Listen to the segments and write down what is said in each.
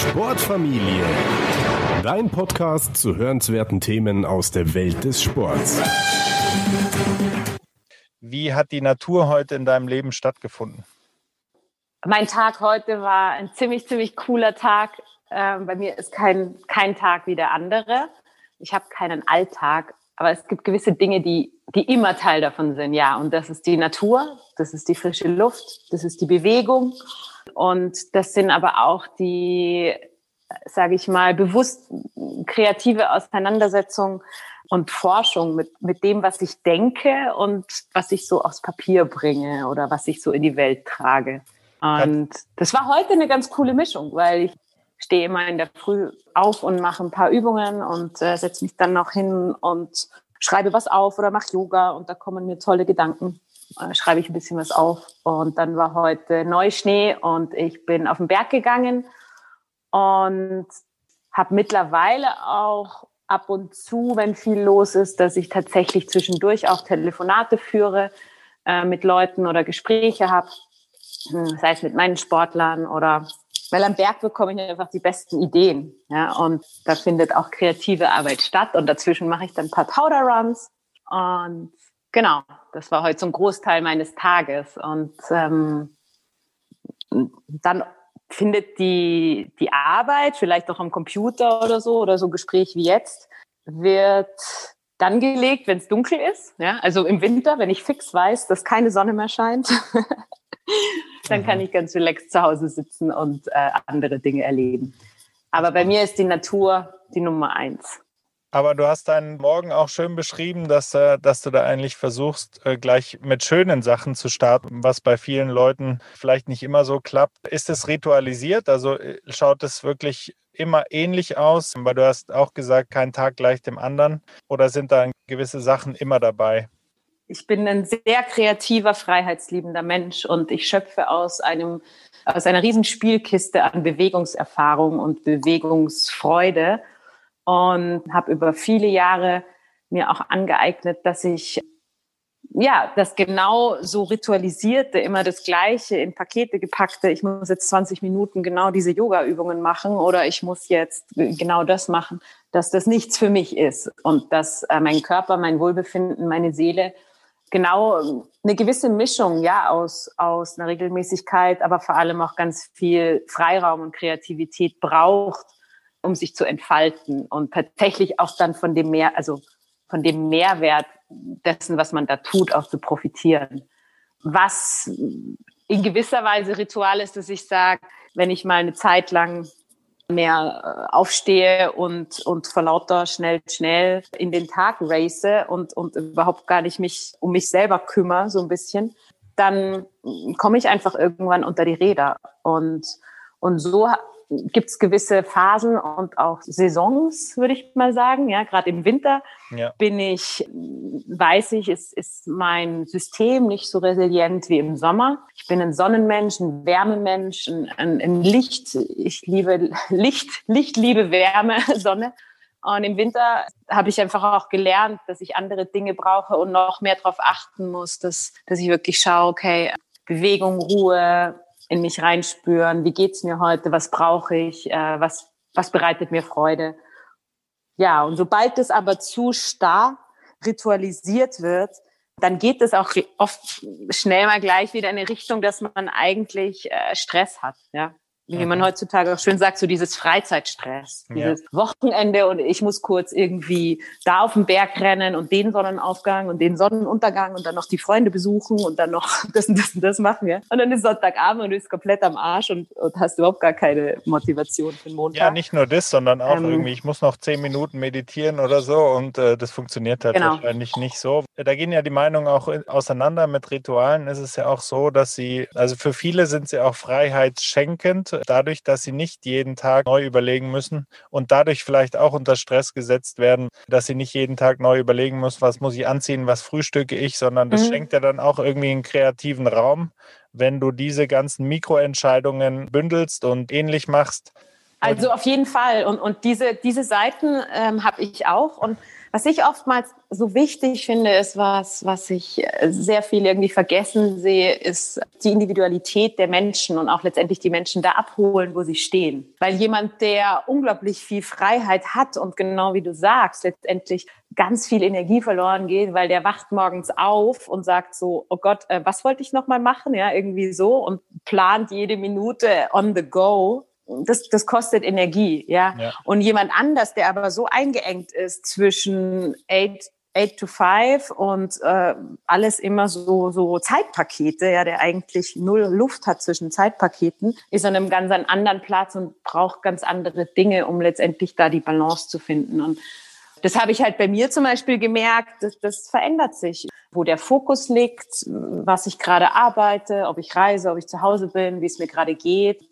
Sportfamilie. Dein Podcast zu hörenswerten Themen aus der Welt des Sports. Wie hat die Natur heute in deinem Leben stattgefunden? Mein Tag heute war ein ziemlich, ziemlich cooler Tag. Ähm, bei mir ist kein, kein Tag wie der andere. Ich habe keinen Alltag, aber es gibt gewisse Dinge, die, die immer Teil davon sind. Ja, und das ist die Natur, das ist die frische Luft, das ist die Bewegung und das sind aber auch die, sage ich mal, bewusst kreative Auseinandersetzung und Forschung mit, mit dem, was ich denke und was ich so aufs Papier bringe oder was ich so in die Welt trage. Und das war heute eine ganz coole Mischung, weil ich stehe immer in der Früh auf und mache ein paar Übungen und äh, setze mich dann noch hin und schreibe was auf oder mache Yoga und da kommen mir tolle Gedanken. Äh, schreibe ich ein bisschen was auf. Und dann war heute Neuschnee und ich bin auf den Berg gegangen und habe mittlerweile auch ab und zu, wenn viel los ist, dass ich tatsächlich zwischendurch auch Telefonate führe äh, mit Leuten oder Gespräche habe, hm, sei es mit meinen Sportlern oder weil am Berg bekomme ich einfach die besten Ideen. Ja, und da findet auch kreative Arbeit statt. Und dazwischen mache ich dann ein paar Powder Runs. Und genau, das war heute so ein Großteil meines Tages. Und ähm, dann findet die, die Arbeit, vielleicht auch am Computer oder so, oder so Gespräch wie jetzt, wird dann gelegt, wenn es dunkel ist. Ja? Also im Winter, wenn ich fix weiß, dass keine Sonne mehr scheint, dann kann mhm. ich ganz relaxed zu Hause sitzen und äh, andere Dinge erleben. Aber bei mir ist die Natur die Nummer eins. Aber du hast deinen Morgen auch schön beschrieben, dass, äh, dass du da eigentlich versuchst, äh, gleich mit schönen Sachen zu starten, was bei vielen Leuten vielleicht nicht immer so klappt. Ist es ritualisiert? Also äh, schaut es wirklich immer ähnlich aus? Weil du hast auch gesagt, kein Tag gleich dem anderen. Oder sind da gewisse Sachen immer dabei? Ich bin ein sehr kreativer, freiheitsliebender Mensch und ich schöpfe aus einem aus einer riesen Spielkiste an Bewegungserfahrung und Bewegungsfreude und habe über viele Jahre mir auch angeeignet, dass ich ja, das genau so ritualisierte, immer das Gleiche in Pakete gepackte. Ich muss jetzt 20 Minuten genau diese Yoga-Übungen machen oder ich muss jetzt genau das machen, dass das nichts für mich ist und dass äh, mein Körper, mein Wohlbefinden, meine Seele genau eine gewisse Mischung, ja, aus, aus einer Regelmäßigkeit, aber vor allem auch ganz viel Freiraum und Kreativität braucht, um sich zu entfalten und tatsächlich auch dann von dem mehr, also von dem Mehrwert dessen, was man da tut, auch zu profitieren. Was in gewisser Weise Ritual ist, dass ich sage, wenn ich mal eine Zeit lang mehr äh, aufstehe und, und vor lauter schnell, schnell in den Tag race und, und überhaupt gar nicht mich um mich selber kümmere, so ein bisschen, dann komme ich einfach irgendwann unter die Räder. Und, und so gibt es gewisse Phasen und auch Saisons, würde ich mal sagen. Ja, gerade im Winter ja. bin ich, weiß ich, ist, ist mein System nicht so resilient wie im Sommer. Ich bin ein Sonnenmensch, ein Wärmemensch, ein, ein, ein Licht. Ich liebe Licht, Licht, liebe Wärme, Sonne. Und im Winter habe ich einfach auch gelernt, dass ich andere Dinge brauche und noch mehr darauf achten muss, dass, dass ich wirklich schaue, okay, Bewegung, Ruhe, in mich reinspüren, wie geht's mir heute, was brauche ich, äh, was, was bereitet mir Freude. Ja, und sobald es aber zu starr ritualisiert wird, dann geht es auch oft schnell mal gleich wieder in eine Richtung, dass man eigentlich äh, Stress hat. Ja, wie man heutzutage auch schön sagt, so dieses Freizeitstress, dieses ja. Wochenende und ich muss kurz irgendwie da auf den Berg rennen und den Sonnenaufgang und den Sonnenuntergang und dann noch die Freunde besuchen und dann noch das und das und das machen, ja. Und dann ist Sonntagabend und du bist komplett am Arsch und, und hast überhaupt gar keine Motivation für den Montag. Ja, nicht nur das, sondern auch ähm, irgendwie, ich muss noch zehn Minuten meditieren oder so und äh, das funktioniert halt genau. wahrscheinlich nicht so. Da gehen ja die Meinungen auch auseinander. Mit Ritualen ist es ja auch so, dass sie, also für viele sind sie auch freiheitsschenkend dadurch, dass sie nicht jeden Tag neu überlegen müssen und dadurch vielleicht auch unter Stress gesetzt werden, dass sie nicht jeden Tag neu überlegen müssen, was muss ich anziehen, was frühstücke ich, sondern das mhm. schenkt ja dann auch irgendwie einen kreativen Raum, wenn du diese ganzen Mikroentscheidungen bündelst und ähnlich machst. Also auf jeden Fall. Und, und diese, diese Seiten ähm, habe ich auch. Und Was ich oftmals so wichtig finde, ist was, was ich äh, sehr viel irgendwie vergessen sehe, ist die Individualität der Menschen und auch letztendlich die Menschen da abholen, wo sie stehen. Weil jemand, der unglaublich viel Freiheit hat und genau wie du sagst, letztendlich ganz viel Energie verloren geht, weil der wacht morgens auf und sagt so, oh Gott, äh, was wollte ich noch mal machen? Ja, irgendwie so und plant jede Minute on the go das, das kostet Energie, ja? ja. Und jemand anders, der aber so eingeengt ist zwischen eight, eight to five und äh, alles immer so, so Zeitpakete, ja, der eigentlich null Luft hat zwischen Zeitpaketen, ist an einem ganz anderen Platz und braucht ganz andere Dinge, um letztendlich da die Balance zu finden. Und das habe ich halt bei mir zum Beispiel gemerkt, das, das verändert sich, wo der Fokus liegt, was ich gerade arbeite, ob ich reise, ob ich zu Hause bin, wie es mir gerade geht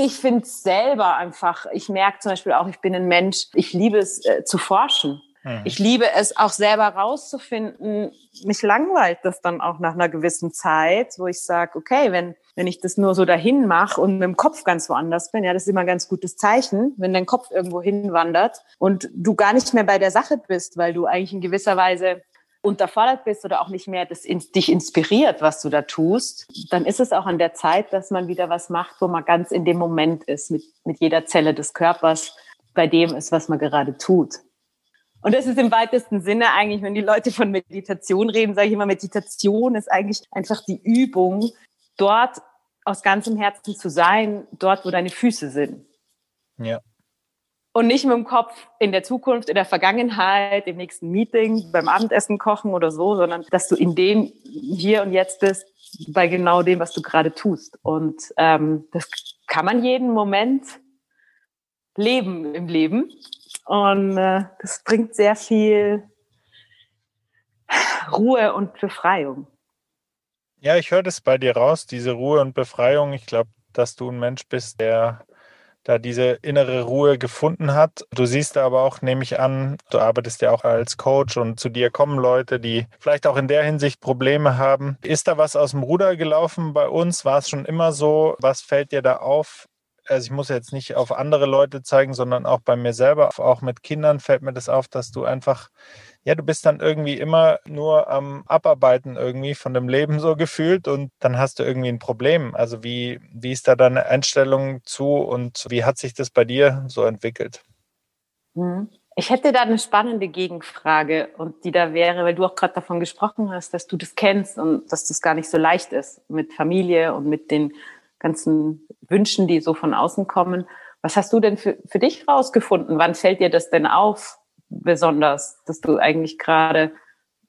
ich finde es selber einfach, ich merke zum Beispiel auch, ich bin ein Mensch, ich liebe es äh, zu forschen. Mhm. Ich liebe es auch selber rauszufinden. Mich langweilt das dann auch nach einer gewissen Zeit, wo ich sage, okay, wenn, wenn ich das nur so dahin mache und mit dem Kopf ganz woanders bin, ja, das ist immer ein ganz gutes Zeichen, wenn dein Kopf irgendwo hinwandert und du gar nicht mehr bei der Sache bist, weil du eigentlich in gewisser Weise unterfordert bist oder auch nicht mehr das in, dich inspiriert, was du da tust, dann ist es auch an der Zeit, dass man wieder was macht, wo man ganz in dem Moment ist, mit, mit jeder Zelle des Körpers, bei dem ist, was man gerade tut. Und das ist im weitesten Sinne eigentlich, wenn die Leute von Meditation reden, sage ich immer, Meditation ist eigentlich einfach die Übung, dort aus ganzem Herzen zu sein, dort, wo deine Füße sind. Ja und nicht mit dem Kopf in der Zukunft, in der Vergangenheit, im nächsten Meeting, beim Abendessen kochen oder so, sondern dass du in dem hier und jetzt bist, bei genau dem, was du gerade tust. Und ähm, das kann man jeden Moment leben im Leben. Und äh, das bringt sehr viel Ruhe und Befreiung. Ja, ich höre das bei dir raus, diese Ruhe und Befreiung. Ich glaube, dass du ein Mensch bist, der da diese innere Ruhe gefunden hat. Du siehst aber auch, nehme ich an, du arbeitest ja auch als Coach und zu dir kommen Leute, die vielleicht auch in der Hinsicht Probleme haben. Ist da was aus dem Ruder gelaufen bei uns? War es schon immer so? Was fällt dir da auf? Also ich muss jetzt nicht auf andere Leute zeigen, sondern auch bei mir selber, auch mit Kindern fällt mir das auf, dass du einfach ja, du bist dann irgendwie immer nur am Abarbeiten irgendwie von dem Leben so gefühlt und dann hast du irgendwie ein Problem. Also wie, wie ist da deine Einstellung zu und wie hat sich das bei dir so entwickelt? Mhm. Ich hätte da eine spannende Gegenfrage und die da wäre, weil du auch gerade davon gesprochen hast, dass du das kennst und dass das gar nicht so leicht ist mit Familie und mit den ganzen Wünschen, die so von außen kommen. Was hast du denn für, für dich rausgefunden? Wann fällt dir das denn auf, besonders, dass du eigentlich gerade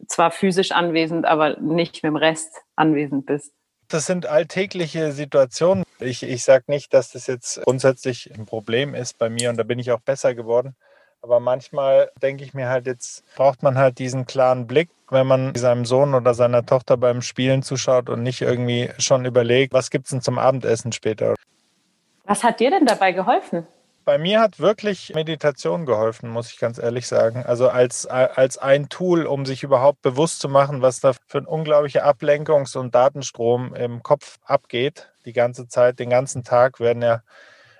zwar physisch anwesend, aber nicht mit dem Rest anwesend bist? Das sind alltägliche Situationen. Ich, ich sage nicht, dass das jetzt grundsätzlich ein Problem ist bei mir und da bin ich auch besser geworden. Aber manchmal denke ich mir halt, jetzt braucht man halt diesen klaren Blick, wenn man seinem Sohn oder seiner Tochter beim Spielen zuschaut und nicht irgendwie schon überlegt, was gibt es denn zum Abendessen später. Was hat dir denn dabei geholfen? bei mir hat wirklich Meditation geholfen, muss ich ganz ehrlich sagen. Also als, als ein Tool, um sich überhaupt bewusst zu machen, was da für ein unglaublicher Ablenkungs- und Datenstrom im Kopf abgeht. Die ganze Zeit, den ganzen Tag werden ja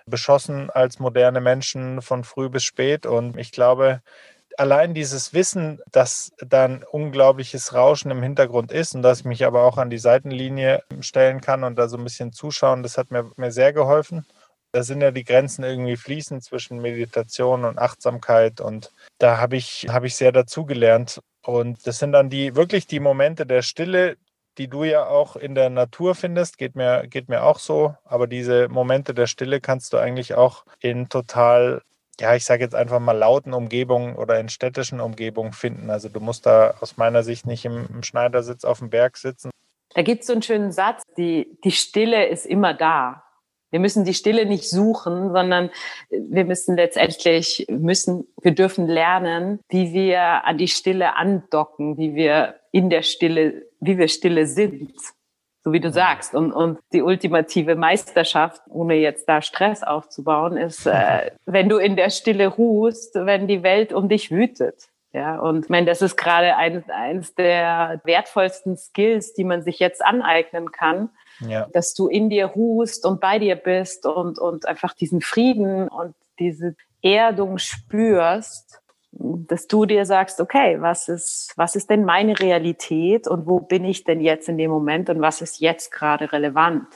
beschossen als moderne Menschen von früh bis spät. Und ich glaube, allein dieses Wissen, dass da ein unglaubliches Rauschen im Hintergrund ist und dass ich mich aber auch an die Seitenlinie stellen kann und da so ein bisschen zuschauen, das hat mir, mir sehr geholfen da sind ja die Grenzen irgendwie fließend zwischen Meditation und Achtsamkeit und da habe ich, habe ich sehr dazugelernt. Und das sind dann die wirklich die Momente der Stille, die du ja auch in der Natur findest, geht mir, geht mir auch so. Aber diese Momente der Stille kannst du eigentlich auch in total, ja, ich sage jetzt einfach mal lauten Umgebungen oder in städtischen Umgebungen finden. Also du musst da aus meiner Sicht nicht im, im Schneidersitz auf dem Berg sitzen. Da gibt es so einen schönen Satz, die, die Stille ist immer da. Wir müssen die Stille nicht suchen, sondern wir müssen letztendlich müssen, wir dürfen lernen, wie wir an die Stille andocken, wie wir in der Stille, wie wir Stille sind. So wie du sagst. Und, und die ultimative Meisterschaft, ohne jetzt da Stress aufzubauen, ist, äh, wenn du in der Stille ruhst, wenn die Welt um dich wütet. Ja, und ich meine, das ist gerade eines, eines der wertvollsten Skills, die man sich jetzt aneignen kann, ja. dass du in dir ruhst und bei dir bist und, und einfach diesen Frieden und diese Erdung spürst dass du dir sagst, okay, was ist, was ist denn meine Realität und wo bin ich denn jetzt in dem Moment und was ist jetzt gerade relevant?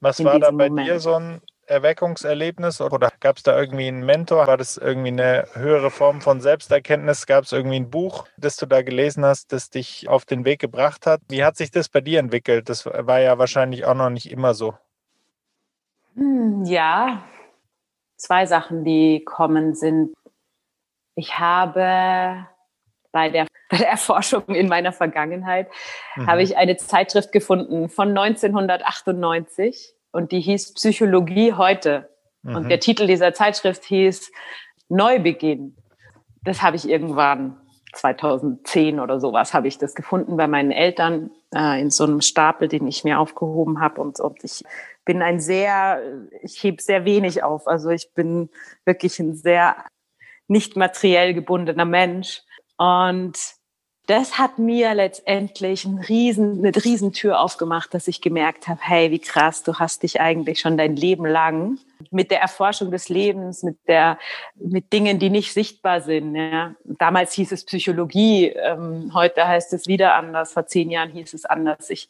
Was war da bei Moment? dir so ein Erweckungserlebnis oder gab es da irgendwie einen Mentor? War das irgendwie eine höhere Form von Selbsterkenntnis? Gab es irgendwie ein Buch, das du da gelesen hast, das dich auf den Weg gebracht hat? Wie hat sich das bei dir entwickelt? Das war ja wahrscheinlich auch noch nicht immer so. Hm, ja, zwei Sachen, die kommen, sind, ich habe bei der, bei der Erforschung in meiner Vergangenheit, mhm. habe ich eine Zeitschrift gefunden von 1998 und die hieß Psychologie heute. Mhm. Und der Titel dieser Zeitschrift hieß Neubeginn. Das habe ich irgendwann 2010 oder sowas habe ich das gefunden bei meinen Eltern äh, in so einem Stapel, den ich mir aufgehoben habe und, und ich bin ein sehr, ich heb sehr wenig auf. Also ich bin wirklich ein sehr nicht materiell gebundener Mensch. Und das hat mir letztendlich ein riesen, eine Riesentür aufgemacht, dass ich gemerkt habe, hey, wie krass, du hast dich eigentlich schon dein Leben lang mit der Erforschung des Lebens, mit der, mit Dingen, die nicht sichtbar sind. Ja. Damals hieß es Psychologie, ähm, heute heißt es wieder anders, vor zehn Jahren hieß es anders. Ich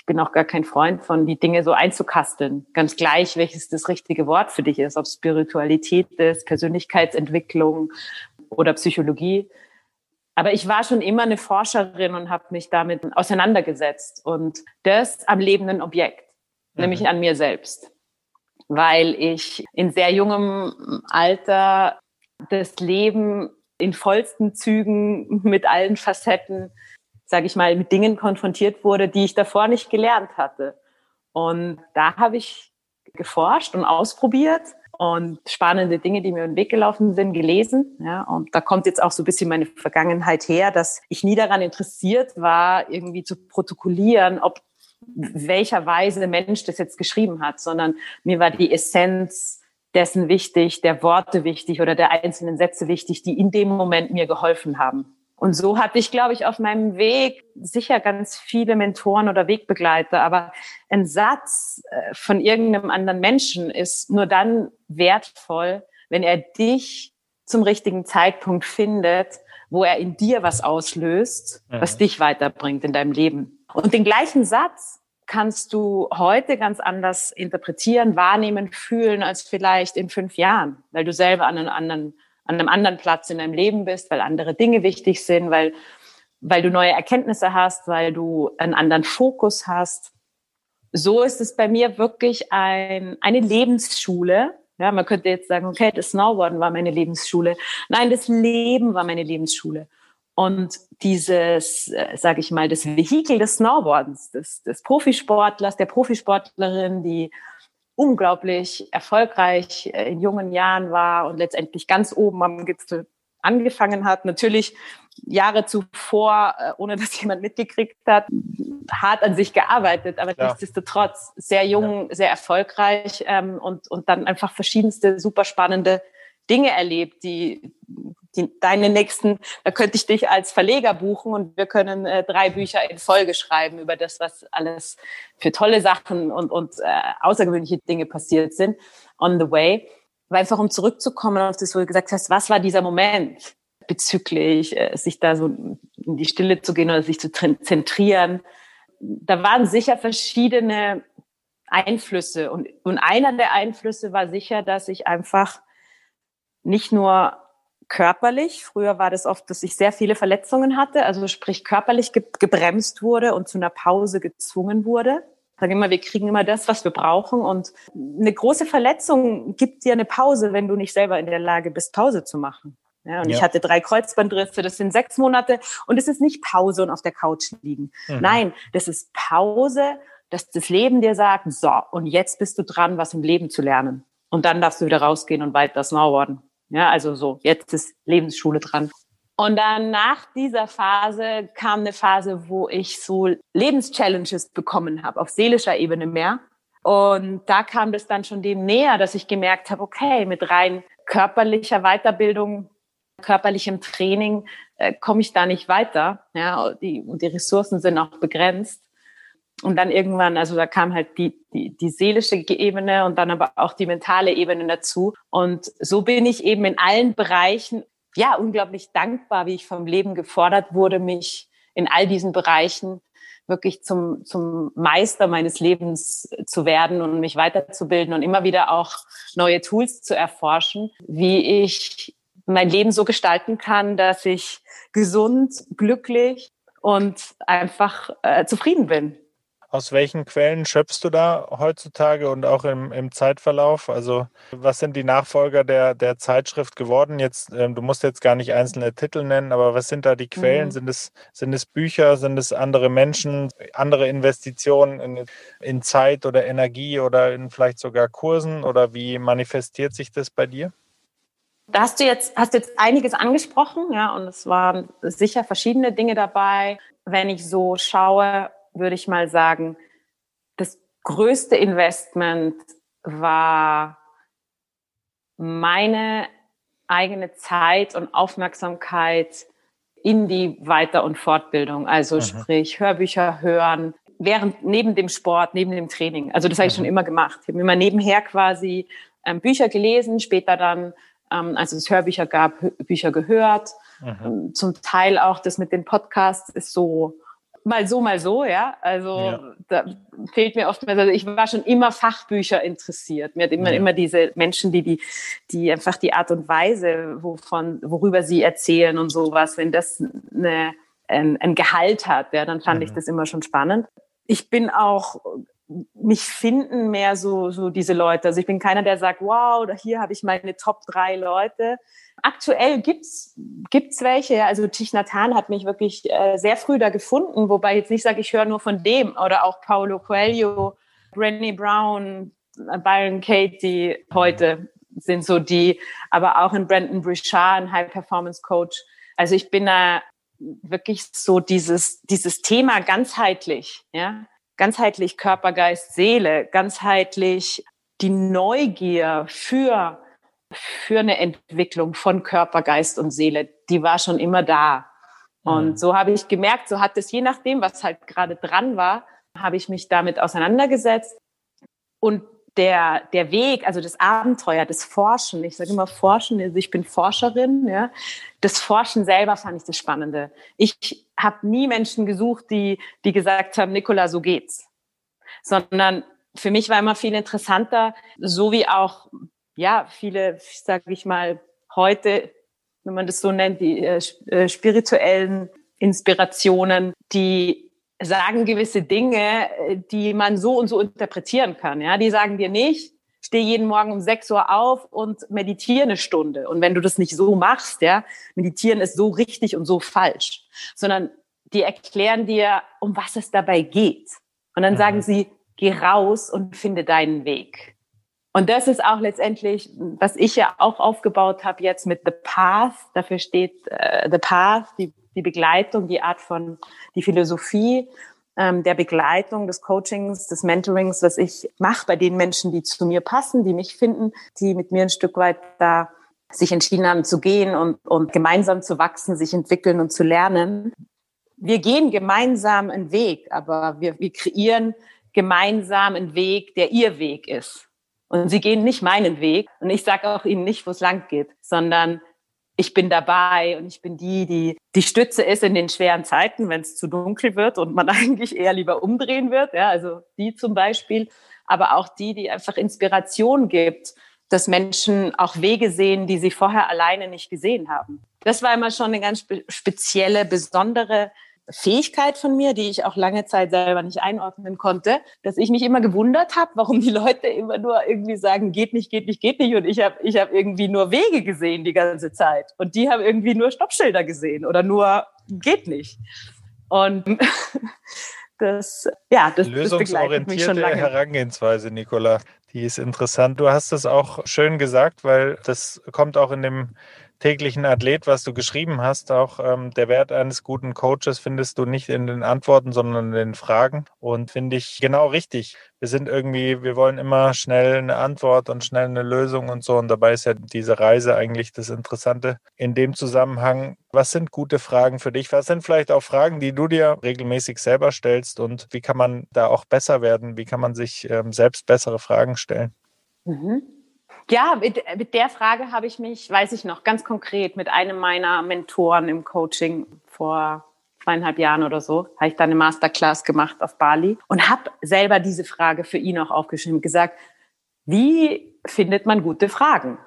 ich bin auch gar kein Freund von, die Dinge so einzukasteln. Ganz gleich, welches das richtige Wort für dich ist, ob Spiritualität ist, Persönlichkeitsentwicklung oder Psychologie. Aber ich war schon immer eine Forscherin und habe mich damit auseinandergesetzt und das am lebenden Objekt, mhm. nämlich an mir selbst, weil ich in sehr jungem Alter das Leben in vollsten Zügen mit allen Facetten sage ich mal, mit Dingen konfrontiert wurde, die ich davor nicht gelernt hatte. Und da habe ich geforscht und ausprobiert und spannende Dinge, die mir im Weg gelaufen sind, gelesen. Ja, und da kommt jetzt auch so ein bisschen meine Vergangenheit her, dass ich nie daran interessiert war, irgendwie zu protokollieren, ob welcher Weise der Mensch das jetzt geschrieben hat, sondern mir war die Essenz dessen wichtig, der Worte wichtig oder der einzelnen Sätze wichtig, die in dem Moment mir geholfen haben. Und so hatte ich, glaube ich, auf meinem Weg sicher ganz viele Mentoren oder Wegbegleiter. Aber ein Satz äh, von irgendeinem anderen Menschen ist nur dann wertvoll, wenn er dich zum richtigen Zeitpunkt findet, wo er in dir was auslöst, mhm. was dich weiterbringt in deinem Leben. Und den gleichen Satz kannst du heute ganz anders interpretieren, wahrnehmen, fühlen als vielleicht in fünf Jahren, weil du selber an einem anderen an einem anderen Platz in deinem Leben bist, weil andere Dinge wichtig sind, weil, weil du neue Erkenntnisse hast, weil du einen anderen Fokus hast. So ist es bei mir wirklich ein, eine Lebensschule. Ja, man könnte jetzt sagen, okay, das Snowboarden war meine Lebensschule. Nein, das Leben war meine Lebensschule. Und dieses, äh, sage ich mal, das Vehikel des Snowboardens, des, des Profisportlers, der Profisportlerin, die unglaublich erfolgreich äh, in jungen Jahren war und letztendlich ganz oben am Gipfel angefangen hat. Natürlich Jahre zuvor, äh, ohne dass jemand mitgekriegt hat, hart an sich gearbeitet, aber ja. nichtsdestotrotz sehr jung, ja. sehr erfolgreich ähm, und, und dann einfach verschiedenste super spannende Dinge erlebt, die, die, deine nächsten, da könnte ich dich als Verleger buchen und wir können äh, drei Bücher in Folge schreiben über das, was alles für tolle Sachen und, und äh, außergewöhnliche Dinge passiert sind on the way. Weil einfach um zurückzukommen auf das, wo du gesagt hast, was war dieser Moment bezüglich, äh, sich da so in die Stille zu gehen oder sich zu zentrieren. Da waren sicher verschiedene Einflüsse und, und einer der Einflüsse war sicher, dass ich einfach nicht nur körperlich. Früher war das oft, dass ich sehr viele Verletzungen hatte, also sprich körperlich ge gebremst wurde und zu einer Pause gezwungen wurde. Ich sage immer, wir kriegen immer das, was wir brauchen. Und eine große Verletzung gibt dir eine Pause, wenn du nicht selber in der Lage bist, Pause zu machen. Ja, und ja. ich hatte drei Kreuzbandrisse, das sind sechs Monate. Und es ist nicht Pause und auf der Couch liegen. Mhm. Nein, das ist Pause, dass das Leben dir sagt, so, und jetzt bist du dran, was im Leben zu lernen. Und dann darfst du wieder rausgehen und weiter snowboarden. Ja, also so, jetzt ist Lebensschule dran. Und dann nach dieser Phase kam eine Phase, wo ich so Lebenschallenges bekommen habe, auf seelischer Ebene mehr. Und da kam das dann schon dem näher, dass ich gemerkt habe, okay, mit rein körperlicher Weiterbildung, körperlichem Training äh, komme ich da nicht weiter. Ja, die, und die Ressourcen sind auch begrenzt. Und dann irgendwann, also da kam halt die, die, die seelische Ebene und dann aber auch die mentale Ebene dazu. Und so bin ich eben in allen Bereichen ja, unglaublich dankbar, wie ich vom Leben gefordert wurde, mich in all diesen Bereichen wirklich zum, zum Meister meines Lebens zu werden und mich weiterzubilden und immer wieder auch neue Tools zu erforschen, wie ich mein Leben so gestalten kann, dass ich gesund, glücklich und einfach äh, zufrieden bin. Aus welchen Quellen schöpfst du da heutzutage und auch im, im Zeitverlauf? Also was sind die Nachfolger der, der Zeitschrift geworden? Jetzt, ähm, du musst jetzt gar nicht einzelne Titel nennen, aber was sind da die Quellen? Mhm. Sind, es, sind es Bücher? Sind es andere Menschen, andere Investitionen in, in Zeit oder Energie oder in vielleicht sogar Kursen? Oder wie manifestiert sich das bei dir? Da hast du jetzt, hast jetzt einiges angesprochen, ja, und es waren sicher verschiedene Dinge dabei. Wenn ich so schaue, würde ich mal sagen, das größte Investment war meine eigene Zeit und Aufmerksamkeit in die Weiter- und Fortbildung. Also mhm. sprich Hörbücher hören, während neben dem Sport, neben dem Training. Also das habe ich schon mhm. immer gemacht. Ich habe immer nebenher quasi ähm, Bücher gelesen, später dann, ähm, als es Hörbücher gab, Bücher gehört. Mhm. Ähm, zum Teil auch das mit den Podcasts ist so mal so, mal so, ja. Also ja. da fehlt mir oftmals, also ich war schon immer Fachbücher interessiert. Mir hat immer, ja. immer diese Menschen, die, die, die einfach die Art und Weise, wovon, worüber sie erzählen und sowas, wenn das eine, ein, ein Gehalt hat, ja, dann fand mhm. ich das immer schon spannend. Ich bin auch mich finden mehr so, so diese Leute. Also ich bin keiner, der sagt, wow, hier habe ich meine Top drei Leute, aktuell gibt's gibt's welche. Also Thich Nhat Hanh hat mich wirklich äh, sehr früh da gefunden, wobei jetzt nicht sage, ich höre nur von dem oder auch Paulo Coelho, Brené Brown, Byron Katie heute sind so die, aber auch in Brandon Brichard, ein High Performance Coach. Also ich bin da wirklich so dieses dieses Thema ganzheitlich, ja, ganzheitlich Körper, Geist, Seele, ganzheitlich die Neugier für für eine Entwicklung von Körper, Geist und Seele, die war schon immer da. Und mhm. so habe ich gemerkt, so hat es je nachdem, was halt gerade dran war, habe ich mich damit auseinandergesetzt. Und der, der Weg, also das Abenteuer, das Forschen, ich sage immer Forschen, also ich bin Forscherin, ja, das Forschen selber fand ich das Spannende. Ich habe nie Menschen gesucht, die, die gesagt haben, Nicola, so geht's. Sondern für mich war immer viel interessanter, so wie auch ja, viele, sage ich mal, heute, wenn man das so nennt, die äh, äh, spirituellen Inspirationen, die sagen gewisse Dinge, äh, die man so und so interpretieren kann. Ja, die sagen dir nicht, steh jeden Morgen um 6 Uhr auf und meditiere eine Stunde. Und wenn du das nicht so machst, ja, meditieren ist so richtig und so falsch, sondern die erklären dir, um was es dabei geht. Und dann mhm. sagen sie, geh raus und finde deinen Weg. Und das ist auch letztendlich, was ich ja auch aufgebaut habe jetzt mit The Path. Dafür steht äh, The Path, die, die Begleitung, die Art von, die Philosophie ähm, der Begleitung, des Coachings, des Mentorings, was ich mache bei den Menschen, die zu mir passen, die mich finden, die mit mir ein Stück weit da sich entschieden haben zu gehen und, und gemeinsam zu wachsen, sich entwickeln und zu lernen. Wir gehen gemeinsam einen Weg, aber wir, wir kreieren gemeinsam einen Weg, der ihr Weg ist. Und sie gehen nicht meinen Weg. Und ich sage auch ihnen nicht, wo es lang geht, sondern ich bin dabei und ich bin die, die die Stütze ist in den schweren Zeiten, wenn es zu dunkel wird und man eigentlich eher lieber umdrehen wird. Ja, also die zum Beispiel, aber auch die, die einfach Inspiration gibt, dass Menschen auch Wege sehen, die sie vorher alleine nicht gesehen haben. Das war immer schon eine ganz spezielle, besondere Fähigkeit von mir, die ich auch lange Zeit selber nicht einordnen konnte, dass ich mich immer gewundert habe, warum die Leute immer nur irgendwie sagen, geht nicht, geht nicht, geht nicht. Und ich habe ich hab irgendwie nur Wege gesehen die ganze Zeit. Und die haben irgendwie nur Stoppschilder gesehen oder nur geht nicht. Und das, ja, das, das begleitet mich schon lange. Herangehensweise, Nicola, die ist interessant. Du hast es auch schön gesagt, weil das kommt auch in dem täglichen Athlet, was du geschrieben hast, auch ähm, der Wert eines guten Coaches findest du nicht in den Antworten, sondern in den Fragen. Und finde ich genau richtig. Wir sind irgendwie, wir wollen immer schnell eine Antwort und schnell eine Lösung und so. Und dabei ist ja diese Reise eigentlich das Interessante. In dem Zusammenhang, was sind gute Fragen für dich? Was sind vielleicht auch Fragen, die du dir regelmäßig selber stellst? Und wie kann man da auch besser werden? Wie kann man sich ähm, selbst bessere Fragen stellen? Mhm. Ja, mit, mit der Frage habe ich mich, weiß ich noch, ganz konkret mit einem meiner Mentoren im Coaching vor zweieinhalb Jahren oder so, habe ich da eine Masterclass gemacht auf Bali und habe selber diese Frage für ihn auch aufgeschrieben, gesagt, wie findet man gute Fragen?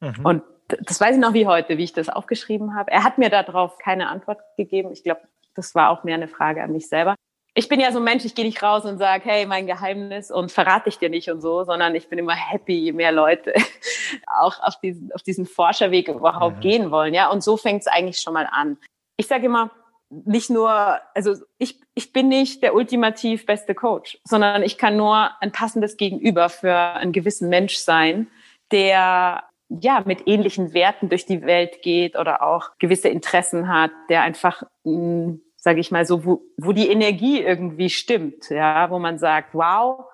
Mhm. Und das weiß ich noch wie heute, wie ich das aufgeschrieben habe. Er hat mir darauf keine Antwort gegeben. Ich glaube, das war auch mehr eine Frage an mich selber. Ich bin ja so ein Mensch, ich gehe nicht raus und sage, hey, mein Geheimnis und verrate ich dir nicht und so, sondern ich bin immer happy, je mehr Leute auch auf diesen, auf diesen Forscherweg überhaupt mhm. gehen wollen. Ja, und so fängt es eigentlich schon mal an. Ich sage immer, nicht nur, also ich, ich bin nicht der ultimativ beste Coach, sondern ich kann nur ein passendes Gegenüber für einen gewissen Mensch sein, der ja mit ähnlichen Werten durch die Welt geht oder auch gewisse Interessen hat, der einfach, hm, sage ich mal so, wo, wo die Energie irgendwie stimmt, ja, wo man sagt, wow,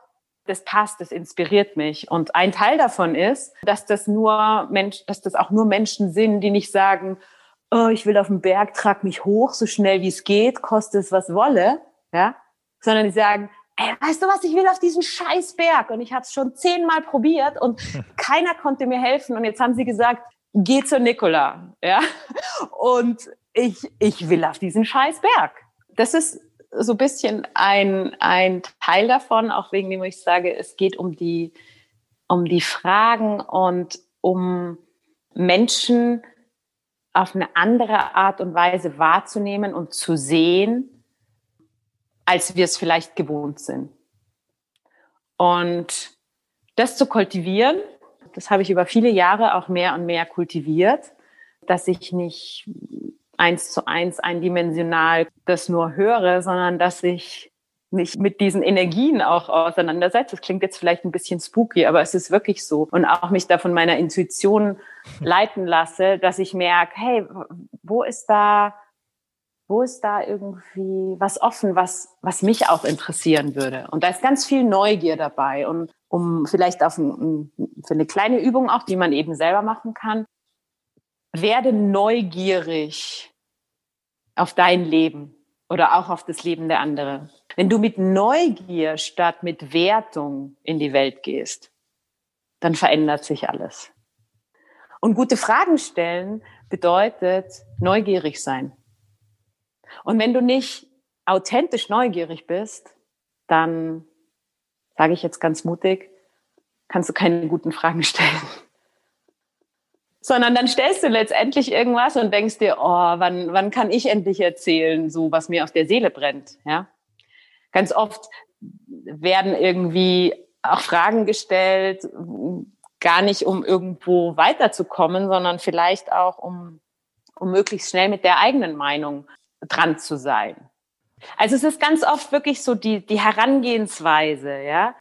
das passt, das inspiriert mich. Und ein Teil davon ist, dass das nur Mensch, dass das auch nur Menschen sind, die nicht sagen, oh, ich will auf den Berg, trag mich hoch, so schnell wie es geht, koste es was wolle, ja, sondern die sagen, ey, weißt du was, ich will auf diesen scheiß Berg. Und ich habe es schon zehnmal probiert und keiner konnte mir helfen. Und jetzt haben sie gesagt, geh zur Nikola, ja, und ich, ich will auf diesen scheiß Berg. Das ist so ein bisschen ein, ein Teil davon, auch wegen dem ich sage, es geht um die, um die Fragen und um Menschen, auf eine andere Art und Weise wahrzunehmen und zu sehen, als wir es vielleicht gewohnt sind. Und das zu kultivieren, das habe ich über viele Jahre auch mehr und mehr kultiviert, dass ich nicht eins zu eins eindimensional das nur höre, sondern dass ich mich mit diesen Energien auch auseinandersetze. Das klingt jetzt vielleicht ein bisschen spooky, aber es ist wirklich so. Und auch mich da von meiner Intuition leiten lasse, dass ich merke, hey, wo ist da, wo ist da irgendwie was offen, was, was mich auch interessieren würde? Und da ist ganz viel Neugier dabei. Und um vielleicht auf ein, für eine kleine Übung auch, die man eben selber machen kann, werde neugierig auf dein Leben oder auch auf das Leben der anderen. Wenn du mit Neugier statt mit Wertung in die Welt gehst, dann verändert sich alles. Und gute Fragen stellen bedeutet neugierig sein. Und wenn du nicht authentisch neugierig bist, dann sage ich jetzt ganz mutig, kannst du keine guten Fragen stellen sondern dann stellst du letztendlich irgendwas und denkst dir, oh, wann, wann kann ich endlich erzählen, so was mir auf der Seele brennt, ja? Ganz oft werden irgendwie auch Fragen gestellt, gar nicht um irgendwo weiterzukommen, sondern vielleicht auch um, um möglichst schnell mit der eigenen Meinung dran zu sein. Also es ist ganz oft wirklich so die, die Herangehensweise, ja.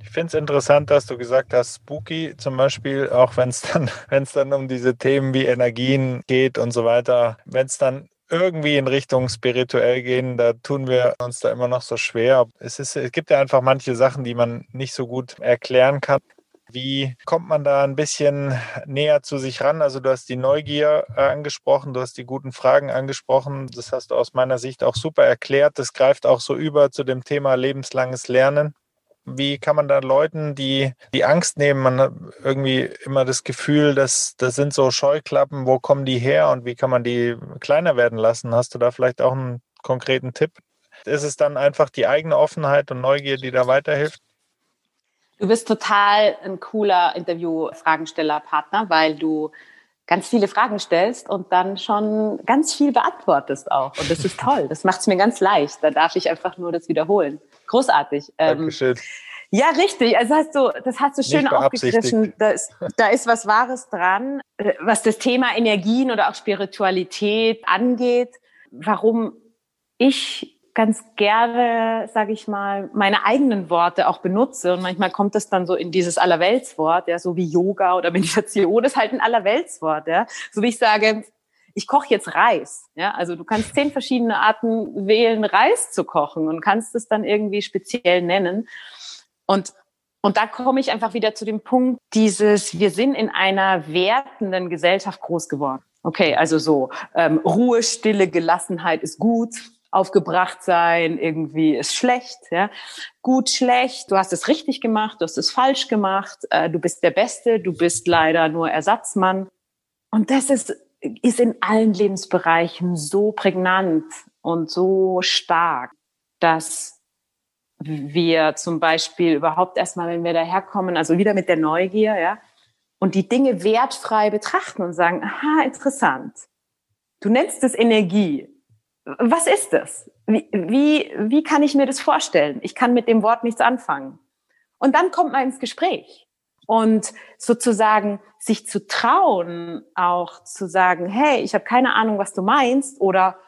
Ich finde es interessant, dass du gesagt hast, Spooky zum Beispiel, auch wenn es dann, wenn dann um diese Themen wie Energien geht und so weiter, wenn es dann irgendwie in Richtung spirituell gehen, da tun wir uns da immer noch so schwer. Es, ist, es gibt ja einfach manche Sachen, die man nicht so gut erklären kann. Wie kommt man da ein bisschen näher zu sich ran? Also du hast die Neugier äh, angesprochen, du hast die guten Fragen angesprochen. Das hast du aus meiner Sicht auch super erklärt. Das greift auch so über zu dem Thema lebenslanges Lernen. Wie kann man da Leuten, die die Angst nehmen? Man hat irgendwie immer das Gefühl, dass das sind so Scheuklappen. Wo kommen die her und wie kann man die kleiner werden lassen? Hast du da vielleicht auch einen konkreten Tipp? Ist es dann einfach die eigene Offenheit und Neugier, die da weiterhilft? Du bist total ein cooler Interview-Fragensteller-Partner, weil du ganz viele Fragen stellst und dann schon ganz viel beantwortest auch. Und das ist toll. Das macht es mir ganz leicht. Da darf ich einfach nur das wiederholen. Großartig. Ähm, Dankeschön. Ja, richtig. Also hast du, das hast du schön aufgegriffen. Da ist, da ist was Wahres dran, äh, was das Thema Energien oder auch Spiritualität angeht. Warum ich ganz gerne, sage ich mal, meine eigenen Worte auch benutze. Und manchmal kommt es dann so in dieses Allerweltswort, ja, so wie Yoga oder Meditation ist halt ein Allerweltswort, ja. So wie ich sage, ich koche jetzt Reis. Ja, also du kannst zehn verschiedene Arten wählen, Reis zu kochen und kannst es dann irgendwie speziell nennen. Und und da komme ich einfach wieder zu dem Punkt, dieses, wir sind in einer wertenden Gesellschaft groß geworden. Okay, also so, ähm, Ruhe, Stille, Gelassenheit ist gut, aufgebracht sein, irgendwie ist schlecht, ja. Gut, schlecht, du hast es richtig gemacht, du hast es falsch gemacht, äh, du bist der Beste, du bist leider nur Ersatzmann. Und das ist, ist in allen Lebensbereichen so prägnant und so stark, dass wir zum Beispiel überhaupt erstmal, wenn wir daherkommen, also wieder mit der Neugier, ja, und die Dinge wertfrei betrachten und sagen, aha, interessant. Du nennst es Energie. Was ist das? Wie, wie, wie kann ich mir das vorstellen? Ich kann mit dem Wort nichts anfangen. Und dann kommt man ins Gespräch. Und sozusagen sich zu trauen, auch zu sagen, hey, ich habe keine Ahnung, was du meinst, oder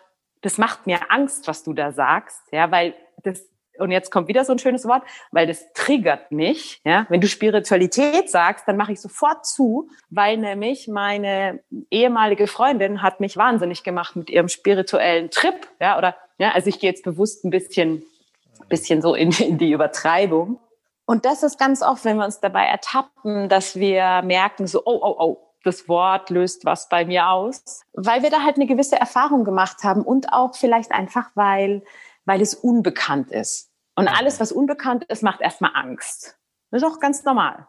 das macht mir Angst, was du da sagst, ja, weil das und jetzt kommt wieder so ein schönes Wort, weil das triggert mich. Ja? Wenn du Spiritualität sagst, dann mache ich sofort zu, weil nämlich meine ehemalige Freundin hat mich wahnsinnig gemacht mit ihrem spirituellen Trip. Ja? Oder ja, also ich gehe jetzt bewusst ein bisschen, bisschen so in, in die Übertreibung. Und das ist ganz oft, wenn wir uns dabei ertappen, dass wir merken, so, oh, oh, oh, das Wort löst was bei mir aus, weil wir da halt eine gewisse Erfahrung gemacht haben und auch vielleicht einfach, weil, weil es unbekannt ist. Und alles, was unbekannt ist, macht erstmal Angst. Das ist auch ganz normal.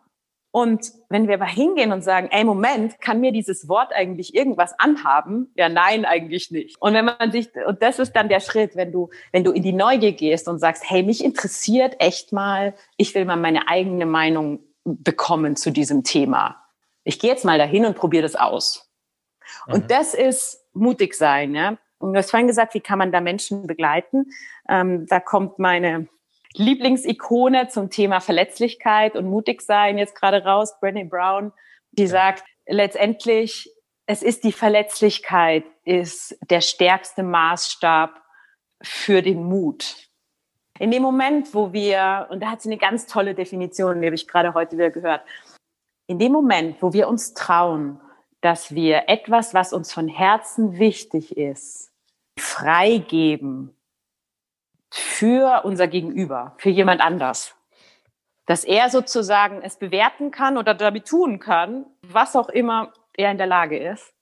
Und wenn wir aber hingehen und sagen, ey, Moment, kann mir dieses Wort eigentlich irgendwas anhaben? Ja, nein, eigentlich nicht. Und wenn man sich, und das ist dann der Schritt, wenn du, wenn du in die Neugier gehst und sagst, hey, mich interessiert echt mal, ich will mal meine eigene Meinung bekommen zu diesem Thema. Ich gehe jetzt mal dahin und probiere das aus. Mhm. Und das ist mutig sein, ja. Und du hast vorhin gesagt, wie kann man da Menschen begleiten? Ähm, da kommt meine Lieblingsikone zum Thema Verletzlichkeit und mutig sein jetzt gerade raus, Brené Brown, die ja. sagt, letztendlich, es ist die Verletzlichkeit, ist der stärkste Maßstab für den Mut. In dem Moment, wo wir, und da hat sie eine ganz tolle Definition, die habe ich gerade heute wieder gehört, in dem Moment, wo wir uns trauen, dass wir etwas, was uns von Herzen wichtig ist, freigeben für unser Gegenüber, für jemand anders. Dass er sozusagen es bewerten kann oder damit tun kann, was auch immer er in der Lage ist.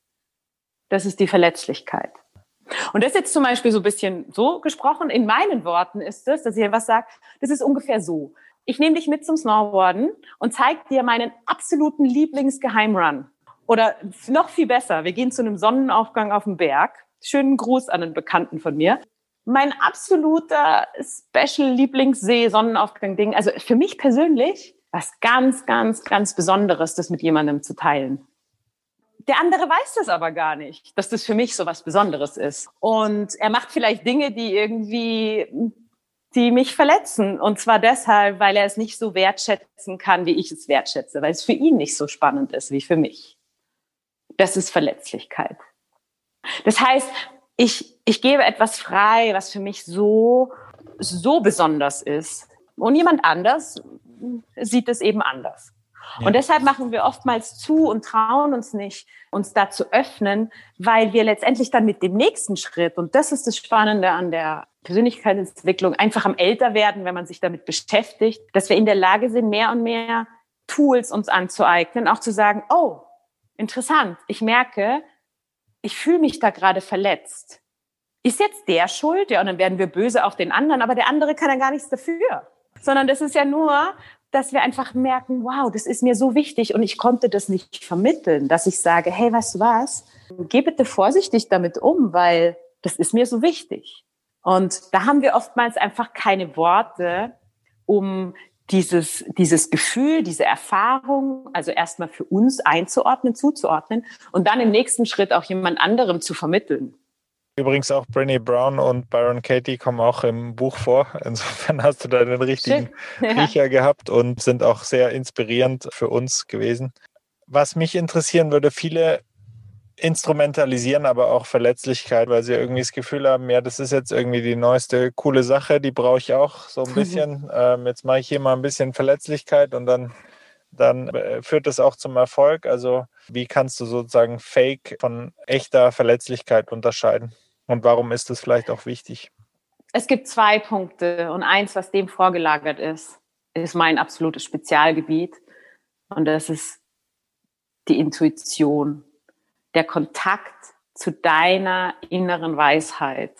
Das ist die Verletzlichkeit. Und das jetzt zum Beispiel so ein bisschen so gesprochen. In meinen Worten ist es, dass ich etwas sage, das ist ungefähr so. Ich nehme dich mit zum Snowboarden und zeige dir meinen absoluten Lieblingsgeheimrun. Oder noch viel besser, wir gehen zu einem Sonnenaufgang auf dem Berg Schönen Gruß an einen Bekannten von mir. Mein absoluter Special-Lieblingssee, Sonnenaufgang-Ding. Also für mich persönlich was ganz, ganz, ganz Besonderes, das mit jemandem zu teilen. Der andere weiß das aber gar nicht, dass das für mich so was Besonderes ist. Und er macht vielleicht Dinge, die irgendwie, die mich verletzen. Und zwar deshalb, weil er es nicht so wertschätzen kann, wie ich es wertschätze, weil es für ihn nicht so spannend ist wie für mich. Das ist Verletzlichkeit. Das heißt, ich, ich gebe etwas frei, was für mich so, so besonders ist. Und jemand anders sieht es eben anders. Ja. Und deshalb machen wir oftmals zu und trauen uns nicht, uns da zu öffnen, weil wir letztendlich dann mit dem nächsten Schritt, und das ist das Spannende an der Persönlichkeitsentwicklung, einfach am älter werden, wenn man sich damit beschäftigt, dass wir in der Lage sind, mehr und mehr Tools uns anzueignen, auch zu sagen, oh, interessant, ich merke, ich fühle mich da gerade verletzt. Ist jetzt der schuld? Ja, und dann werden wir böse auf den anderen, aber der andere kann ja gar nichts dafür. Sondern das ist ja nur, dass wir einfach merken, wow, das ist mir so wichtig und ich konnte das nicht vermitteln, dass ich sage, hey, weißt du was? Geh bitte vorsichtig damit um, weil das ist mir so wichtig. Und da haben wir oftmals einfach keine Worte, um dieses, dieses Gefühl, diese Erfahrung, also erstmal für uns einzuordnen, zuzuordnen und dann im nächsten Schritt auch jemand anderem zu vermitteln. Übrigens auch Brené Brown und Byron Katie kommen auch im Buch vor. Insofern hast du da den richtigen Riecher ja. gehabt und sind auch sehr inspirierend für uns gewesen. Was mich interessieren würde, viele instrumentalisieren aber auch Verletzlichkeit, weil sie irgendwie das Gefühl haben, ja, das ist jetzt irgendwie die neueste coole Sache, die brauche ich auch so ein bisschen. ähm, jetzt mache ich hier mal ein bisschen Verletzlichkeit und dann, dann äh, führt das auch zum Erfolg. Also wie kannst du sozusagen Fake von echter Verletzlichkeit unterscheiden? Und warum ist das vielleicht auch wichtig? Es gibt zwei Punkte und eins, was dem vorgelagert ist, ist mein absolutes Spezialgebiet und das ist die Intuition der Kontakt zu deiner inneren Weisheit.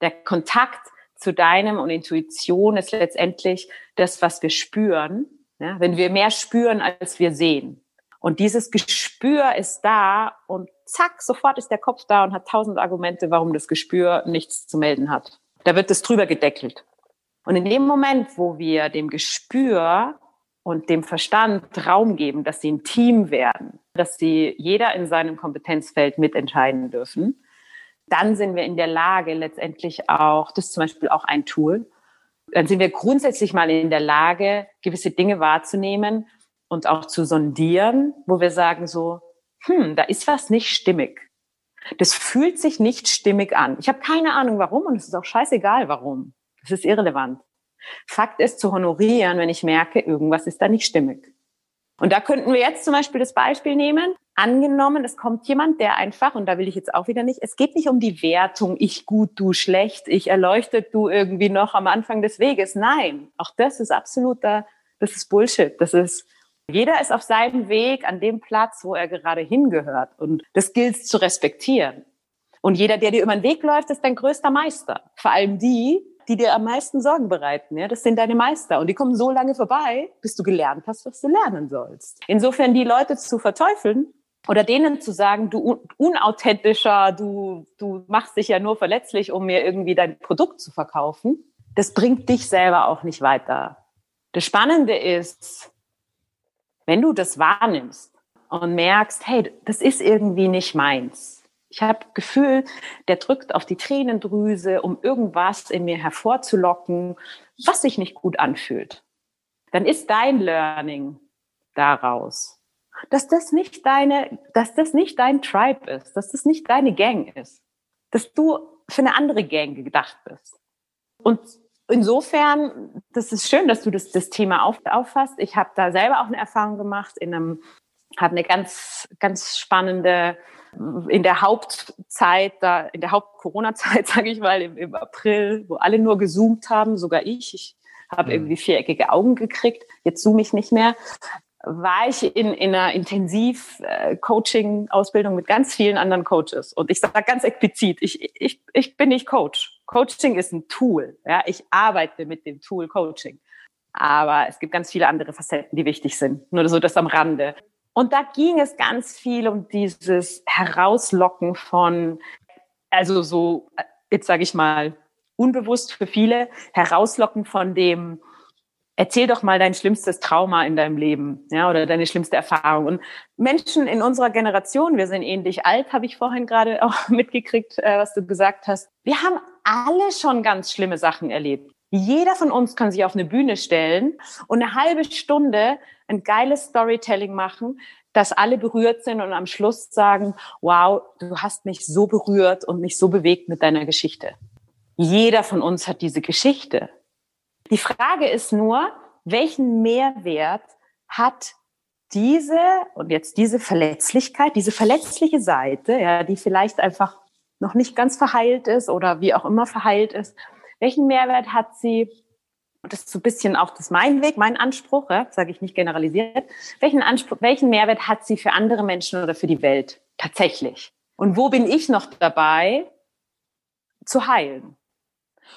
Der Kontakt zu deinem und Intuition ist letztendlich das, was wir spüren. Ja? Wenn wir mehr spüren, als wir sehen. Und dieses Gespür ist da und zack, sofort ist der Kopf da und hat tausend Argumente, warum das Gespür nichts zu melden hat. Da wird es drüber gedeckelt. Und in dem Moment, wo wir dem Gespür und dem Verstand Raum geben, dass sie ein Team werden, dass sie jeder in seinem Kompetenzfeld mitentscheiden dürfen, dann sind wir in der Lage, letztendlich auch, das ist zum Beispiel auch ein Tool, dann sind wir grundsätzlich mal in der Lage, gewisse Dinge wahrzunehmen und auch zu sondieren, wo wir sagen so, hm, da ist was nicht stimmig. Das fühlt sich nicht stimmig an. Ich habe keine Ahnung warum und es ist auch scheißegal warum. Das ist irrelevant. Fakt ist zu honorieren, wenn ich merke, irgendwas ist da nicht stimmig. Und da könnten wir jetzt zum Beispiel das Beispiel nehmen. Angenommen, es kommt jemand, der einfach, und da will ich jetzt auch wieder nicht, es geht nicht um die Wertung, ich gut, du schlecht, ich erleuchtet, du irgendwie noch am Anfang des Weges. Nein, auch das ist absoluter, das ist Bullshit. Das ist jeder ist auf seinem Weg an dem Platz, wo er gerade hingehört. Und das gilt zu respektieren. Und jeder, der dir über den Weg läuft, ist dein größter Meister. Vor allem die, die dir am meisten Sorgen bereiten. Ja, das sind deine Meister. Und die kommen so lange vorbei, bis du gelernt hast, was du lernen sollst. Insofern die Leute zu verteufeln oder denen zu sagen, du unauthentischer, du, du machst dich ja nur verletzlich, um mir irgendwie dein Produkt zu verkaufen, das bringt dich selber auch nicht weiter. Das Spannende ist, wenn du das wahrnimmst und merkst, hey, das ist irgendwie nicht meins. Ich habe Gefühl, der drückt auf die Tränendrüse, um irgendwas in mir hervorzulocken, was sich nicht gut anfühlt. Dann ist dein Learning daraus, dass das nicht deine, dass das nicht dein Tribe ist, dass das nicht deine Gang ist, dass du für eine andere Gang gedacht bist. Und insofern, das ist schön, dass du das, das Thema auf, auffasst. Ich habe da selber auch eine Erfahrung gemacht in einem, habe eine ganz, ganz spannende in der Hauptzeit, da in der Haupt-Corona-Zeit, sage ich mal, im, im, April, wo alle nur gezoomt haben, sogar ich. Ich habe mhm. irgendwie viereckige Augen gekriegt. Jetzt zoome ich nicht mehr war ich in, in einer Intensiv-Coaching-Ausbildung mit ganz vielen anderen Coaches. Und ich sage ganz explizit, ich, ich, ich bin nicht Coach. Coaching ist ein Tool. Ja, ich arbeite mit dem Tool Coaching. Aber es gibt ganz viele andere Facetten, die wichtig sind. Nur so das am Rande. Und da ging es ganz viel um dieses Herauslocken von, also so, jetzt sage ich mal, unbewusst für viele, Herauslocken von dem, erzähl doch mal dein schlimmstes Trauma in deinem Leben, ja, oder deine schlimmste Erfahrung. Und Menschen in unserer Generation, wir sind ähnlich alt, habe ich vorhin gerade auch mitgekriegt, äh, was du gesagt hast. Wir haben alle schon ganz schlimme Sachen erlebt. Jeder von uns kann sich auf eine Bühne stellen und eine halbe Stunde ein geiles Storytelling machen, dass alle berührt sind und am Schluss sagen, wow, du hast mich so berührt und mich so bewegt mit deiner Geschichte. Jeder von uns hat diese Geschichte. Die Frage ist nur, welchen Mehrwert hat diese und jetzt diese Verletzlichkeit, diese verletzliche Seite, ja, die vielleicht einfach noch nicht ganz verheilt ist oder wie auch immer verheilt ist, welchen Mehrwert hat sie? Und das ist so ein bisschen auch das mein Weg, mein Anspruch, ja, sage ich nicht generalisiert. Welchen Anspruch, welchen Mehrwert hat sie für andere Menschen oder für die Welt tatsächlich? Und wo bin ich noch dabei, zu heilen?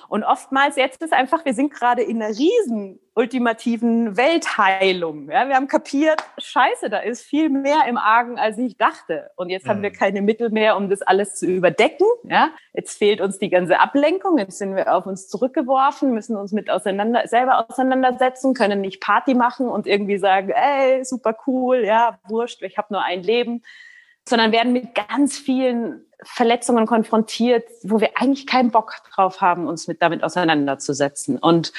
Und oftmals jetzt ist einfach, wir sind gerade in einer riesen ultimativen Weltheilung. Ja, wir haben kapiert, scheiße, da ist viel mehr im Argen, als ich dachte. Und jetzt mhm. haben wir mhm. keine Mittel mehr, um das alles zu überdecken. Ja, jetzt fehlt uns die ganze Ablenkung. Jetzt sind wir auf uns zurückgeworfen, müssen uns mit auseinander, selber auseinandersetzen, können nicht Party machen und irgendwie sagen, ey, super cool, ja, wurscht, ich habe nur ein Leben sondern werden mit ganz vielen Verletzungen konfrontiert, wo wir eigentlich keinen Bock drauf haben, uns mit damit auseinanderzusetzen. Und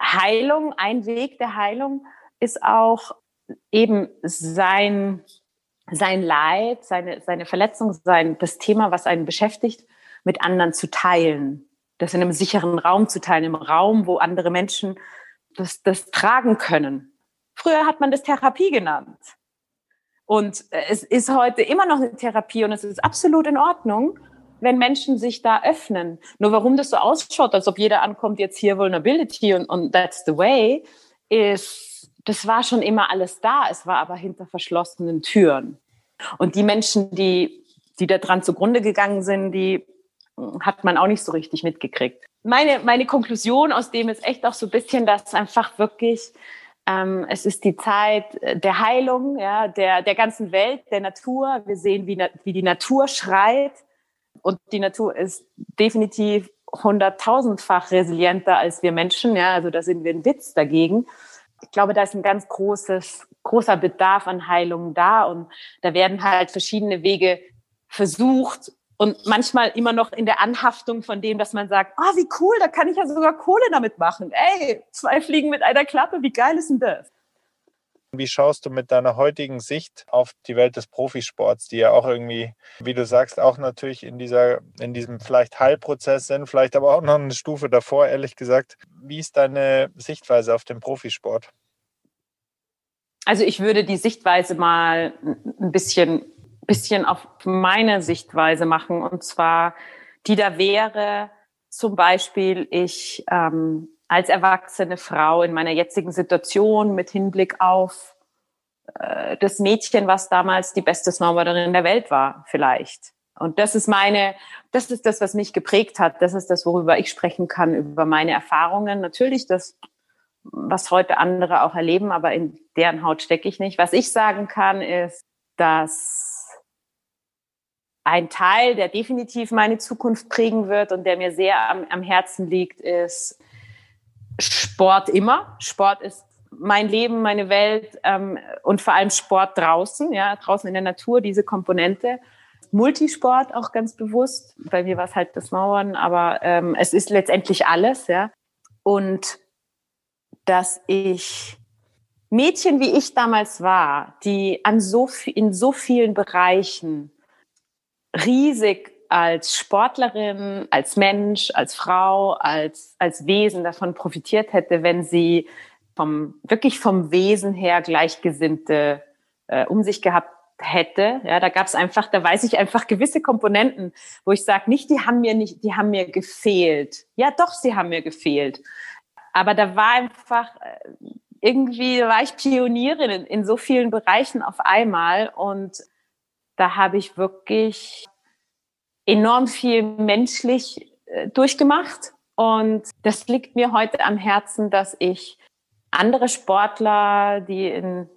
Heilung, ein Weg der Heilung ist auch eben sein, sein Leid, seine, seine Verletzung, sein, das Thema, was einen beschäftigt, mit anderen zu teilen. Das in einem sicheren Raum zu teilen, im Raum, wo andere Menschen das, das tragen können. Früher hat man das Therapie genannt. Und äh, es ist heute immer noch eine Therapie und es ist absolut in Ordnung, wenn Menschen sich da öffnen. Nur warum das so ausschaut, als ob jeder ankommt, jetzt hier Vulnerability und, und that's the way, ist, das war schon immer alles da. Es war aber hinter verschlossenen Türen. Und die Menschen, die, die da dran zugrunde gegangen sind, die hat man auch nicht so richtig mitgekriegt. Meine, meine Konklusion aus dem ist echt auch so ein bisschen, dass einfach wirklich es ist die Zeit der Heilung, ja, der, der ganzen Welt, der Natur. Wir sehen, wie, wie die Natur schreit. Und die Natur ist definitiv hunderttausendfach resilienter als wir Menschen. Ja, also da sind wir ein Witz dagegen. Ich glaube, da ist ein ganz großes, großer Bedarf an Heilung da. Und da werden halt verschiedene Wege versucht und manchmal immer noch in der Anhaftung von dem, dass man sagt, oh, wie cool, da kann ich ja sogar Kohle damit machen. Ey, zwei Fliegen mit einer Klappe, wie geil ist denn das? Wie schaust du mit deiner heutigen Sicht auf die Welt des Profisports, die ja auch irgendwie, wie du sagst, auch natürlich in dieser, in diesem vielleicht Heilprozess sind, vielleicht aber auch noch eine Stufe davor, ehrlich gesagt. Wie ist deine Sichtweise auf den Profisport? Also ich würde die Sichtweise mal ein bisschen bisschen auf meine Sichtweise machen. Und zwar, die da wäre zum Beispiel, ich ähm, als erwachsene Frau in meiner jetzigen Situation mit Hinblick auf äh, das Mädchen, was damals die beste Snowboarderin der Welt war, vielleicht. Und das ist meine, das ist das, was mich geprägt hat. Das ist das, worüber ich sprechen kann, über meine Erfahrungen. Natürlich das, was heute andere auch erleben, aber in deren Haut stecke ich nicht. Was ich sagen kann, ist, dass ein Teil, der definitiv meine Zukunft prägen wird und der mir sehr am, am Herzen liegt, ist Sport immer. Sport ist mein Leben, meine Welt ähm, und vor allem Sport draußen, ja, draußen in der Natur, diese Komponente. Multisport auch ganz bewusst. Bei mir war es halt das Mauern, aber ähm, es ist letztendlich alles, ja. Und dass ich Mädchen wie ich damals war, die an so in so vielen Bereichen riesig als Sportlerin, als Mensch, als Frau, als, als Wesen davon profitiert hätte, wenn sie vom, wirklich vom Wesen her Gleichgesinnte äh, um sich gehabt hätte. Ja, da gab es einfach, da weiß ich einfach gewisse Komponenten, wo ich sage, nicht, die haben mir nicht, die haben mir gefehlt. Ja, doch, sie haben mir gefehlt. Aber da war einfach, äh, irgendwie war ich Pionierin in, in so vielen Bereichen auf einmal und da habe ich wirklich enorm viel menschlich äh, durchgemacht. Und das liegt mir heute am Herzen, dass ich andere Sportler, die in,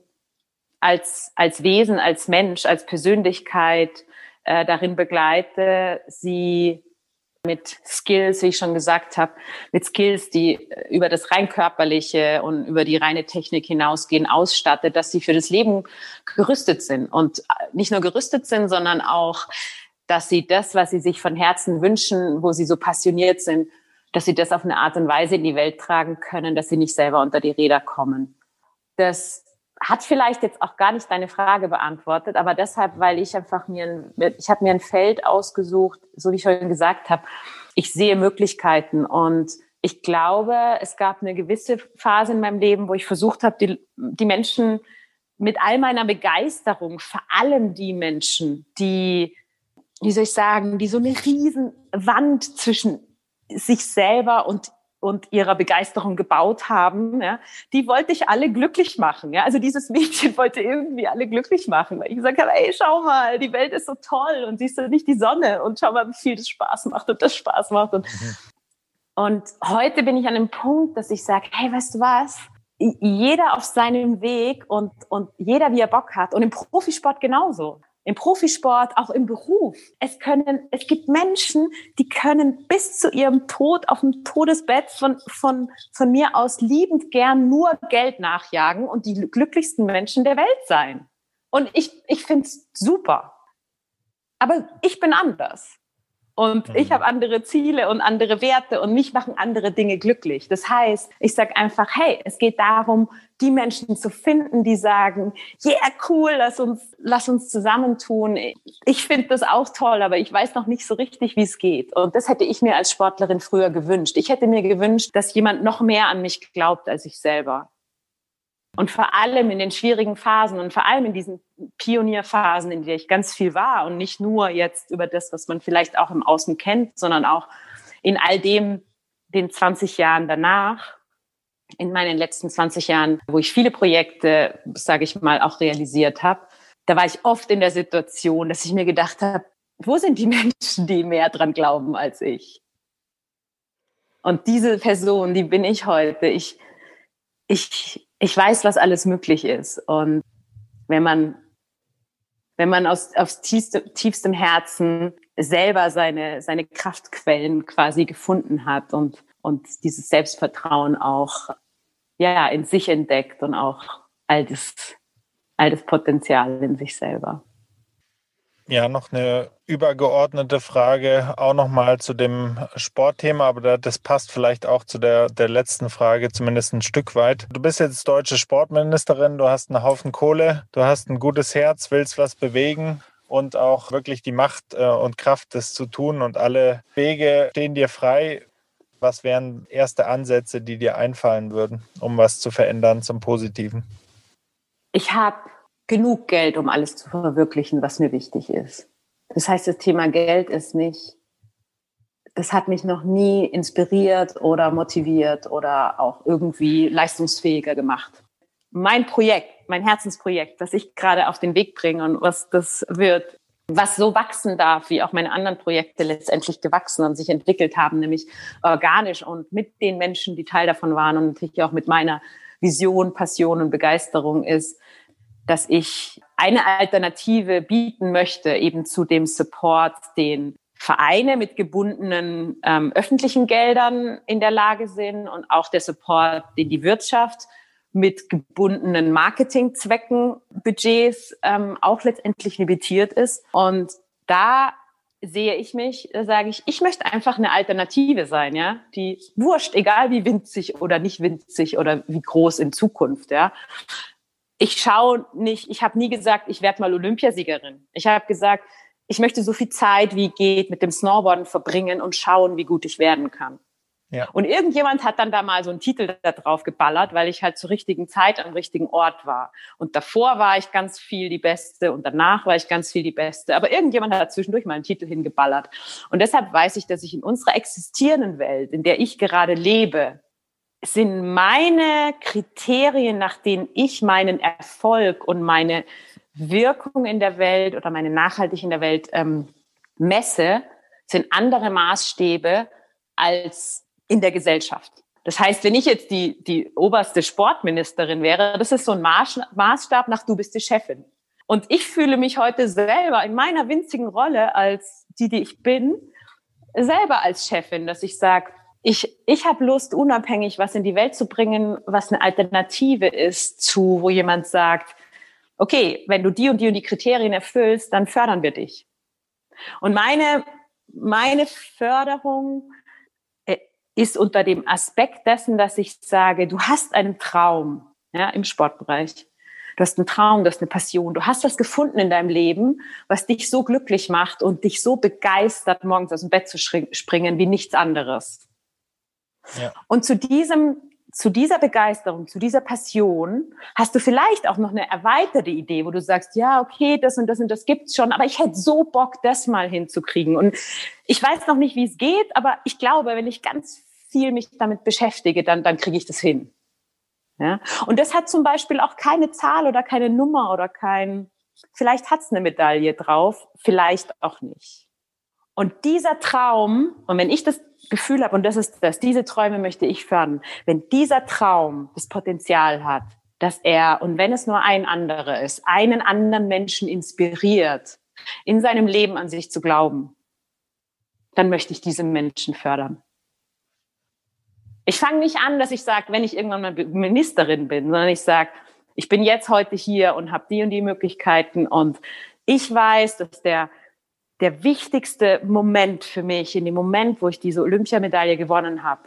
als, als Wesen, als Mensch, als Persönlichkeit äh, darin begleite, sie mit Skills, wie ich schon gesagt habe, mit Skills, die über das rein körperliche und über die reine Technik hinausgehen, ausstattet, dass sie für das Leben gerüstet sind und äh, nicht nur gerüstet sind, sondern auch, dass sie das, was sie sich von Herzen wünschen, wo sie so passioniert sind, dass sie das auf eine Art und Weise in die Welt tragen können, dass sie nicht selber unter die Räder kommen. Das hat vielleicht jetzt auch gar nicht deine Frage beantwortet, aber deshalb, weil ich einfach mir, ein, ich habe mir ein Feld ausgesucht, so wie ich schon gesagt habe, ich sehe Möglichkeiten. Und ich glaube, es gab eine gewisse Phase in meinem Leben, wo ich versucht habe, die, die Menschen mit all meiner Begeisterung, vor allem die Menschen, die, wie soll ich sagen, die so eine riesen Wand zwischen sich selber und und ihrer Begeisterung gebaut haben, ja, die wollte ich alle glücklich machen. Ja. Also dieses Mädchen wollte irgendwie alle glücklich machen, weil ich gesagt habe, ey, schau mal, die Welt ist so toll und siehst du nicht die Sonne und schau mal, wie viel das Spaß macht und das Spaß macht. Und, mhm. und heute bin ich an dem Punkt, dass ich sage, hey, weißt du was? Jeder auf seinem Weg und, und jeder, wie er Bock hat. Und im Profisport genauso im Profisport, auch im Beruf. Es können, es gibt Menschen, die können bis zu ihrem Tod auf dem Todesbett von, von, von mir aus liebend gern nur Geld nachjagen und die glücklichsten Menschen der Welt sein. Und ich, ich finde es super. Aber ich bin anders. Und mhm. ich habe andere Ziele und andere Werte und mich machen andere Dinge glücklich. Das heißt, ich sage einfach, hey, es geht darum, die Menschen zu finden, die sagen, yeah, cool, lass uns, lass uns zusammentun. Ich finde das auch toll, aber ich weiß noch nicht so richtig, wie es geht. Und das hätte ich mir als Sportlerin früher gewünscht. Ich hätte mir gewünscht, dass jemand noch mehr an mich glaubt als ich selber. Und vor allem in den schwierigen Phasen und vor allem in diesen Pionierphasen, in der ich ganz viel war und nicht nur jetzt über das, was man vielleicht auch im Außen kennt, sondern auch in all dem, den 20 Jahren danach, in meinen letzten 20 Jahren, wo ich viele Projekte, sage ich mal, auch realisiert habe, da war ich oft in der Situation, dass ich mir gedacht habe, wo sind die Menschen, die mehr dran glauben als ich? Und diese Person, die bin ich heute. Ich, ich, ich weiß, was alles möglich ist. Und wenn man, wenn man aus, aus tiefstem, tiefstem Herzen selber seine, seine Kraftquellen quasi gefunden hat und, und dieses Selbstvertrauen auch, ja, in sich entdeckt und auch all das, all das Potenzial in sich selber. Ja, noch eine übergeordnete Frage, auch nochmal zu dem Sportthema, aber das passt vielleicht auch zu der, der letzten Frage, zumindest ein Stück weit. Du bist jetzt deutsche Sportministerin, du hast einen Haufen Kohle, du hast ein gutes Herz, willst was bewegen und auch wirklich die Macht äh, und Kraft, das zu tun und alle Wege stehen dir frei. Was wären erste Ansätze, die dir einfallen würden, um was zu verändern zum Positiven? Ich habe genug Geld, um alles zu verwirklichen, was mir wichtig ist. Das heißt, das Thema Geld ist nicht, das hat mich noch nie inspiriert oder motiviert oder auch irgendwie leistungsfähiger gemacht. Mein Projekt, mein Herzensprojekt, das ich gerade auf den Weg bringe und was das wird, was so wachsen darf, wie auch meine anderen Projekte letztendlich gewachsen und sich entwickelt haben, nämlich organisch und mit den Menschen, die Teil davon waren und natürlich auch mit meiner Vision, Passion und Begeisterung ist, dass ich eine Alternative bieten möchte, eben zu dem Support, den Vereine mit gebundenen ähm, öffentlichen Geldern in der Lage sind und auch der Support, den die Wirtschaft mit gebundenen Marketingzwecken, Budgets ähm, auch letztendlich limitiert ist. Und da sehe ich mich, sage ich, ich möchte einfach eine Alternative sein, ja, die wurscht, egal wie winzig oder nicht winzig oder wie groß in Zukunft, ja ich schaue nicht, ich habe nie gesagt, ich werde mal Olympiasiegerin. Ich habe gesagt, ich möchte so viel Zeit wie geht mit dem Snowboarden verbringen und schauen, wie gut ich werden kann. Ja. Und irgendjemand hat dann da mal so einen Titel da drauf geballert, weil ich halt zur richtigen Zeit am richtigen Ort war. Und davor war ich ganz viel die Beste und danach war ich ganz viel die Beste. Aber irgendjemand hat zwischendurch mal einen Titel hingeballert. Und deshalb weiß ich, dass ich in unserer existierenden Welt, in der ich gerade lebe, sind meine Kriterien, nach denen ich meinen Erfolg und meine Wirkung in der Welt oder meine Nachhaltigkeit in der Welt ähm, messe, sind andere Maßstäbe als in der Gesellschaft. Das heißt, wenn ich jetzt die, die oberste Sportministerin wäre, das ist so ein Maßstab nach du bist die Chefin. Und ich fühle mich heute selber in meiner winzigen Rolle als die, die ich bin, selber als Chefin, dass ich sage, ich, ich habe Lust, unabhängig was in die Welt zu bringen, was eine Alternative ist zu, wo jemand sagt, okay, wenn du die und die und die Kriterien erfüllst, dann fördern wir dich. Und meine, meine Förderung äh, ist unter dem Aspekt dessen, dass ich sage, du hast einen Traum ja, im Sportbereich. Du hast einen Traum, du hast eine Passion, du hast was gefunden in deinem Leben, was dich so glücklich macht und dich so begeistert, morgens aus dem Bett zu springen wie nichts anderes. Und zu diesem, zu dieser Begeisterung, zu dieser Passion hast du vielleicht auch noch eine erweiterte Idee, wo du sagst, ja, okay, das und das und das gibt's schon, aber ich hätte so Bock, das mal hinzukriegen. Und ich weiß noch nicht, wie es geht, aber ich glaube, wenn ich ganz viel mich damit beschäftige, dann, dann kriege ich das hin. Ja? Und das hat zum Beispiel auch keine Zahl oder keine Nummer oder kein, vielleicht hat's eine Medaille drauf, vielleicht auch nicht. Und dieser Traum, und wenn ich das Gefühl habe, und das ist das, diese Träume möchte ich fördern, wenn dieser Traum das Potenzial hat, dass er, und wenn es nur ein anderer ist, einen anderen Menschen inspiriert, in seinem Leben an sich zu glauben, dann möchte ich diesen Menschen fördern. Ich fange nicht an, dass ich sage, wenn ich irgendwann mal Ministerin bin, sondern ich sage, ich bin jetzt heute hier und habe die und die Möglichkeiten und ich weiß, dass der der wichtigste Moment für mich, in dem Moment, wo ich diese Olympiamedaille gewonnen habe.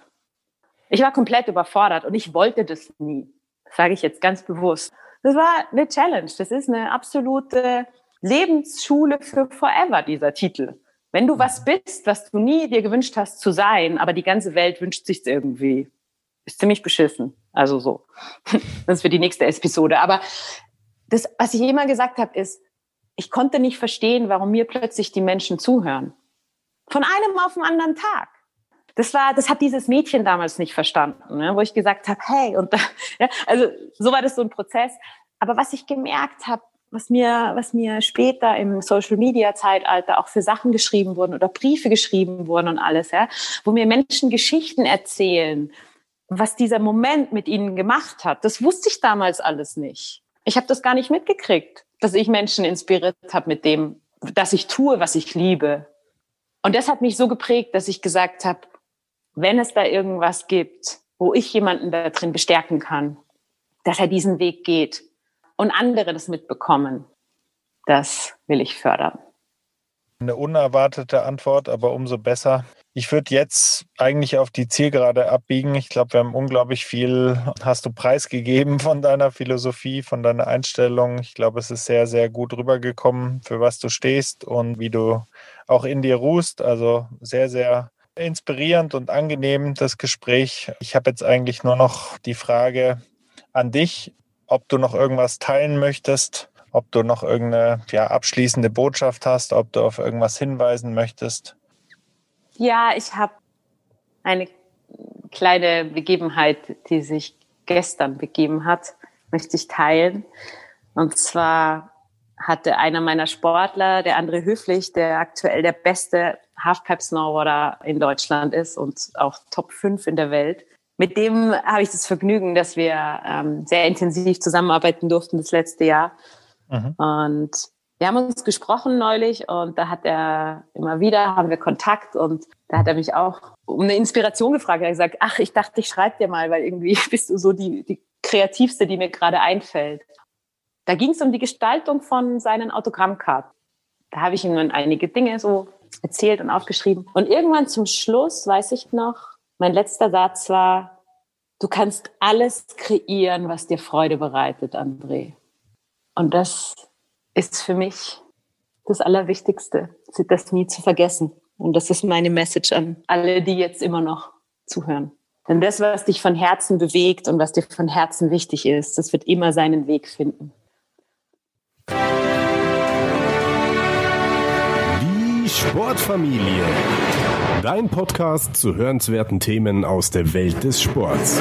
Ich war komplett überfordert und ich wollte das nie. Das sage ich jetzt ganz bewusst. Das war eine Challenge. Das ist eine absolute Lebensschule für forever, dieser Titel. Wenn du was bist, was du nie dir gewünscht hast zu sein, aber die ganze Welt wünscht sich irgendwie, ist ziemlich beschissen. Also so. Das ist für die nächste Episode. Aber das, was ich immer gesagt habe, ist, ich konnte nicht verstehen, warum mir plötzlich die Menschen zuhören. Von einem auf den anderen Tag. Das war, das hat dieses Mädchen damals nicht verstanden, ne, wo ich gesagt habe, hey, und da, ja, also so war das so ein Prozess. Aber was ich gemerkt habe, was mir, was mir später im Social Media Zeitalter auch für Sachen geschrieben wurden oder Briefe geschrieben wurden und alles, ja, wo mir Menschen Geschichten erzählen, was dieser Moment mit ihnen gemacht hat. Das wusste ich damals alles nicht. Ich habe das gar nicht mitgekriegt, dass ich Menschen inspiriert habe mit dem, dass ich tue, was ich liebe. Und das hat mich so geprägt, dass ich gesagt habe, wenn es da irgendwas gibt, wo ich jemanden da drin bestärken kann, dass er diesen Weg geht und andere das mitbekommen, das will ich fördern. Eine unerwartete Antwort, aber umso besser. Ich würde jetzt eigentlich auf die Zielgerade abbiegen. Ich glaube, wir haben unglaublich viel, hast du preisgegeben von deiner Philosophie, von deiner Einstellung. Ich glaube, es ist sehr, sehr gut rübergekommen, für was du stehst und wie du auch in dir ruhst. Also sehr, sehr inspirierend und angenehm, das Gespräch. Ich habe jetzt eigentlich nur noch die Frage an dich, ob du noch irgendwas teilen möchtest, ob du noch irgendeine ja, abschließende Botschaft hast, ob du auf irgendwas hinweisen möchtest. Ja, ich habe eine kleine Begebenheit, die sich gestern begeben hat, möchte ich teilen. Und zwar hatte einer meiner Sportler, der André Höflich, der aktuell der beste Halfpipe-Snowboarder in Deutschland ist und auch Top 5 in der Welt. Mit dem habe ich das Vergnügen, dass wir ähm, sehr intensiv zusammenarbeiten durften das letzte Jahr. Mhm. Und wir haben uns gesprochen neulich und da hat er immer wieder, haben wir Kontakt und da hat er mich auch um eine Inspiration gefragt. Er hat gesagt, ach, ich dachte, ich schreibe dir mal, weil irgendwie bist du so die, die kreativste, die mir gerade einfällt. Da ging es um die Gestaltung von seinen Autogrammkarten. Da habe ich ihm dann einige Dinge so erzählt und aufgeschrieben. Und irgendwann zum Schluss, weiß ich noch, mein letzter Satz war, du kannst alles kreieren, was dir Freude bereitet, André. Und das ist für mich das Allerwichtigste, das nie zu vergessen. Und das ist meine Message an alle, die jetzt immer noch zuhören. Denn das, was dich von Herzen bewegt und was dir von Herzen wichtig ist, das wird immer seinen Weg finden. Die Sportfamilie. Dein Podcast zu hörenswerten Themen aus der Welt des Sports.